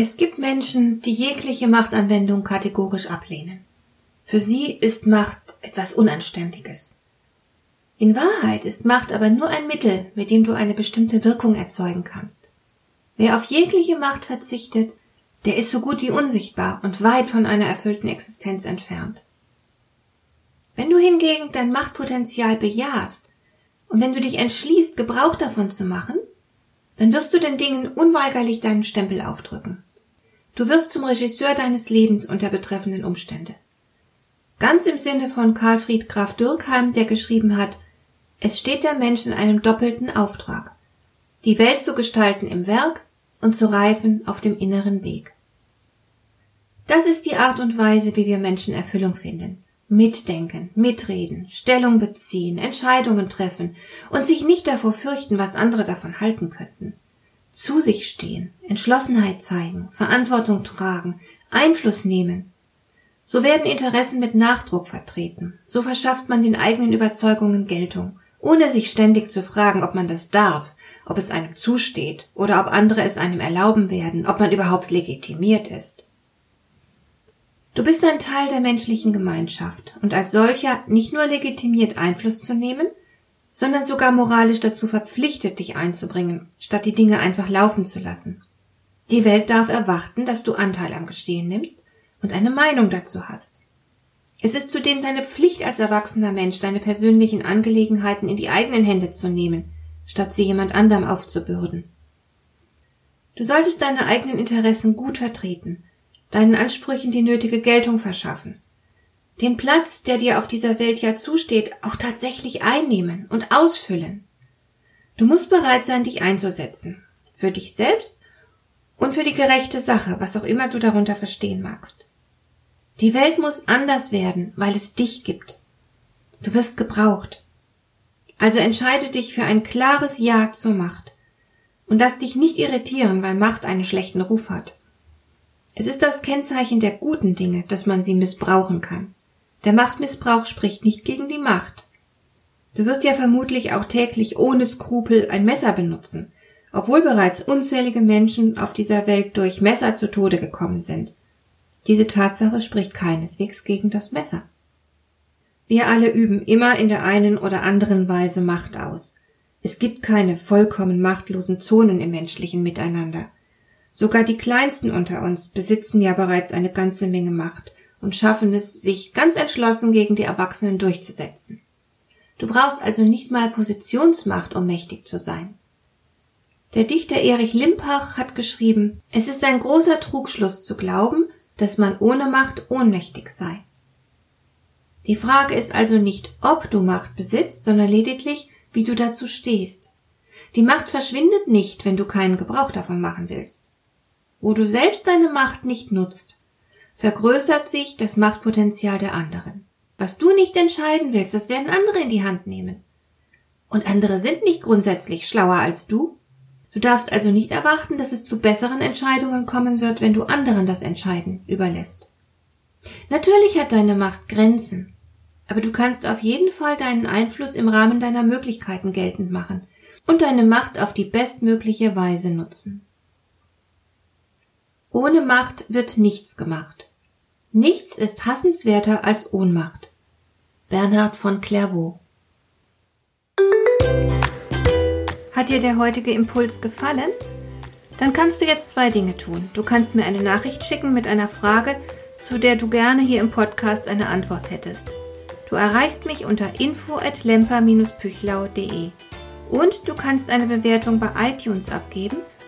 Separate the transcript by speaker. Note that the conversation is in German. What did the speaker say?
Speaker 1: Es gibt Menschen, die jegliche Machtanwendung kategorisch ablehnen. Für sie ist Macht etwas Unanständiges. In Wahrheit ist Macht aber nur ein Mittel, mit dem du eine bestimmte Wirkung erzeugen kannst. Wer auf jegliche Macht verzichtet, der ist so gut wie unsichtbar und weit von einer erfüllten Existenz entfernt. Wenn du hingegen dein Machtpotenzial bejahst und wenn du dich entschließt, Gebrauch davon zu machen, dann wirst du den Dingen unweigerlich deinen Stempel aufdrücken. Du wirst zum Regisseur deines Lebens unter betreffenden Umstände. Ganz im Sinne von Karlfried Graf Dürkheim, der geschrieben hat, es steht der Mensch in einem doppelten Auftrag, die Welt zu gestalten im Werk und zu reifen auf dem inneren Weg. Das ist die Art und Weise, wie wir Menschen Erfüllung finden. Mitdenken, mitreden, Stellung beziehen, Entscheidungen treffen und sich nicht davor fürchten, was andere davon halten könnten zu sich stehen, Entschlossenheit zeigen, Verantwortung tragen, Einfluss nehmen. So werden Interessen mit Nachdruck vertreten. So verschafft man den eigenen Überzeugungen Geltung, ohne sich ständig zu fragen, ob man das darf, ob es einem zusteht oder ob andere es einem erlauben werden, ob man überhaupt legitimiert ist. Du bist ein Teil der menschlichen Gemeinschaft und als solcher nicht nur legitimiert Einfluss zu nehmen, sondern sogar moralisch dazu verpflichtet, dich einzubringen, statt die Dinge einfach laufen zu lassen. Die Welt darf erwarten, dass du Anteil am Geschehen nimmst und eine Meinung dazu hast. Es ist zudem deine Pflicht als erwachsener Mensch, deine persönlichen Angelegenheiten in die eigenen Hände zu nehmen, statt sie jemand anderem aufzubürden. Du solltest deine eigenen Interessen gut vertreten, deinen Ansprüchen die nötige Geltung verschaffen den Platz, der dir auf dieser Welt ja zusteht, auch tatsächlich einnehmen und ausfüllen. Du musst bereit sein, dich einzusetzen. Für dich selbst und für die gerechte Sache, was auch immer du darunter verstehen magst. Die Welt muss anders werden, weil es dich gibt. Du wirst gebraucht. Also entscheide dich für ein klares Ja zur Macht. Und lass dich nicht irritieren, weil Macht einen schlechten Ruf hat. Es ist das Kennzeichen der guten Dinge, dass man sie missbrauchen kann. Der Machtmissbrauch spricht nicht gegen die Macht. Du wirst ja vermutlich auch täglich ohne Skrupel ein Messer benutzen, obwohl bereits unzählige Menschen auf dieser Welt durch Messer zu Tode gekommen sind. Diese Tatsache spricht keineswegs gegen das Messer. Wir alle üben immer in der einen oder anderen Weise Macht aus. Es gibt keine vollkommen machtlosen Zonen im menschlichen Miteinander. Sogar die kleinsten unter uns besitzen ja bereits eine ganze Menge Macht und schaffen es, sich ganz entschlossen gegen die Erwachsenen durchzusetzen. Du brauchst also nicht mal Positionsmacht, um mächtig zu sein. Der Dichter Erich Limpach hat geschrieben, es ist ein großer Trugschluss zu glauben, dass man ohne Macht ohnmächtig sei. Die Frage ist also nicht, ob du Macht besitzt, sondern lediglich, wie du dazu stehst. Die Macht verschwindet nicht, wenn du keinen Gebrauch davon machen willst. Wo du selbst deine Macht nicht nutzt, vergrößert sich das Machtpotenzial der anderen. Was du nicht entscheiden willst, das werden andere in die Hand nehmen. Und andere sind nicht grundsätzlich schlauer als du. Du darfst also nicht erwarten, dass es zu besseren Entscheidungen kommen wird, wenn du anderen das Entscheiden überlässt. Natürlich hat deine Macht Grenzen, aber du kannst auf jeden Fall deinen Einfluss im Rahmen deiner Möglichkeiten geltend machen und deine Macht auf die bestmögliche Weise nutzen. Ohne Macht wird nichts gemacht. Nichts ist hassenswerter als Ohnmacht. Bernhard von Clairvaux Hat dir der heutige Impuls gefallen? Dann kannst du jetzt zwei Dinge tun. Du kannst mir eine Nachricht schicken mit einer Frage, zu der du gerne hier im Podcast eine Antwort hättest. Du erreichst mich unter info@lemper-püchlau.de. Und du kannst eine Bewertung bei iTunes abgeben,